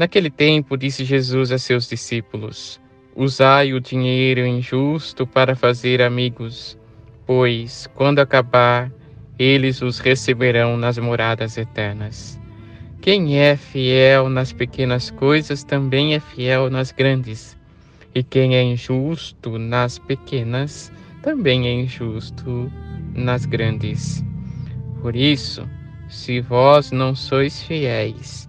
Naquele tempo, disse Jesus a seus discípulos: Usai o dinheiro injusto para fazer amigos, pois, quando acabar, eles os receberão nas moradas eternas. Quem é fiel nas pequenas coisas também é fiel nas grandes. E quem é injusto nas pequenas também é injusto nas grandes. Por isso, se vós não sois fiéis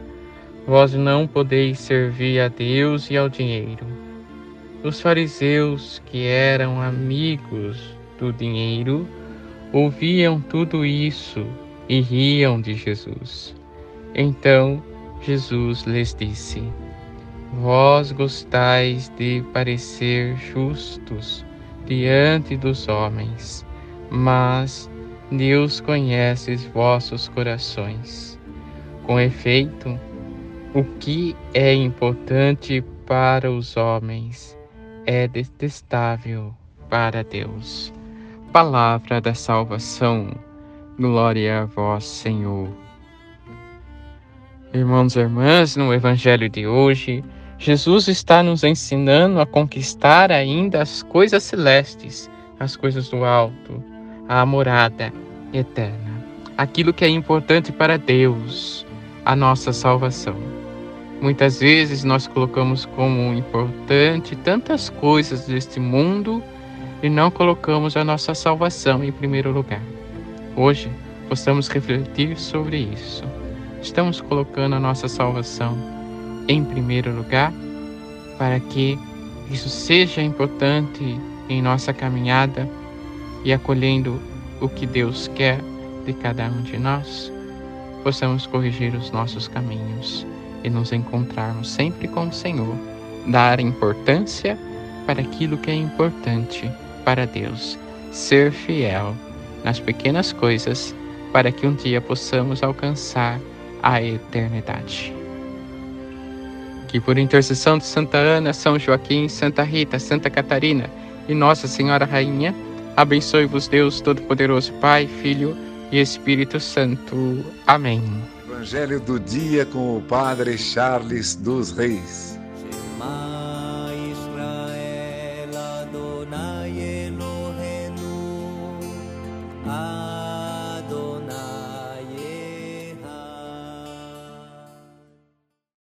Vós não podeis servir a Deus e ao dinheiro. Os fariseus, que eram amigos do dinheiro, ouviam tudo isso e riam de Jesus. Então Jesus lhes disse: Vós gostais de parecer justos diante dos homens, mas Deus conhece os vossos corações. Com efeito, o que é importante para os homens é detestável para Deus. Palavra da salvação. Glória a vós, Senhor. Irmãos e irmãs, no Evangelho de hoje, Jesus está nos ensinando a conquistar ainda as coisas celestes, as coisas do alto, a morada eterna, aquilo que é importante para Deus, a nossa salvação. Muitas vezes nós colocamos como importante tantas coisas deste mundo e não colocamos a nossa salvação em primeiro lugar. Hoje, possamos refletir sobre isso. Estamos colocando a nossa salvação em primeiro lugar para que isso seja importante em nossa caminhada e acolhendo o que Deus quer de cada um de nós, possamos corrigir os nossos caminhos e nos encontrarmos sempre com o Senhor, dar importância para aquilo que é importante para Deus, ser fiel nas pequenas coisas para que um dia possamos alcançar a eternidade. Que por intercessão de Santa Ana, São Joaquim, Santa Rita, Santa Catarina e Nossa Senhora Rainha, abençoe-vos Deus Todo-Poderoso, Pai, Filho e e Espírito Santo. Amém. Evangelho do dia com o Padre Charles dos Reis. Israel Adonai Eloheinu.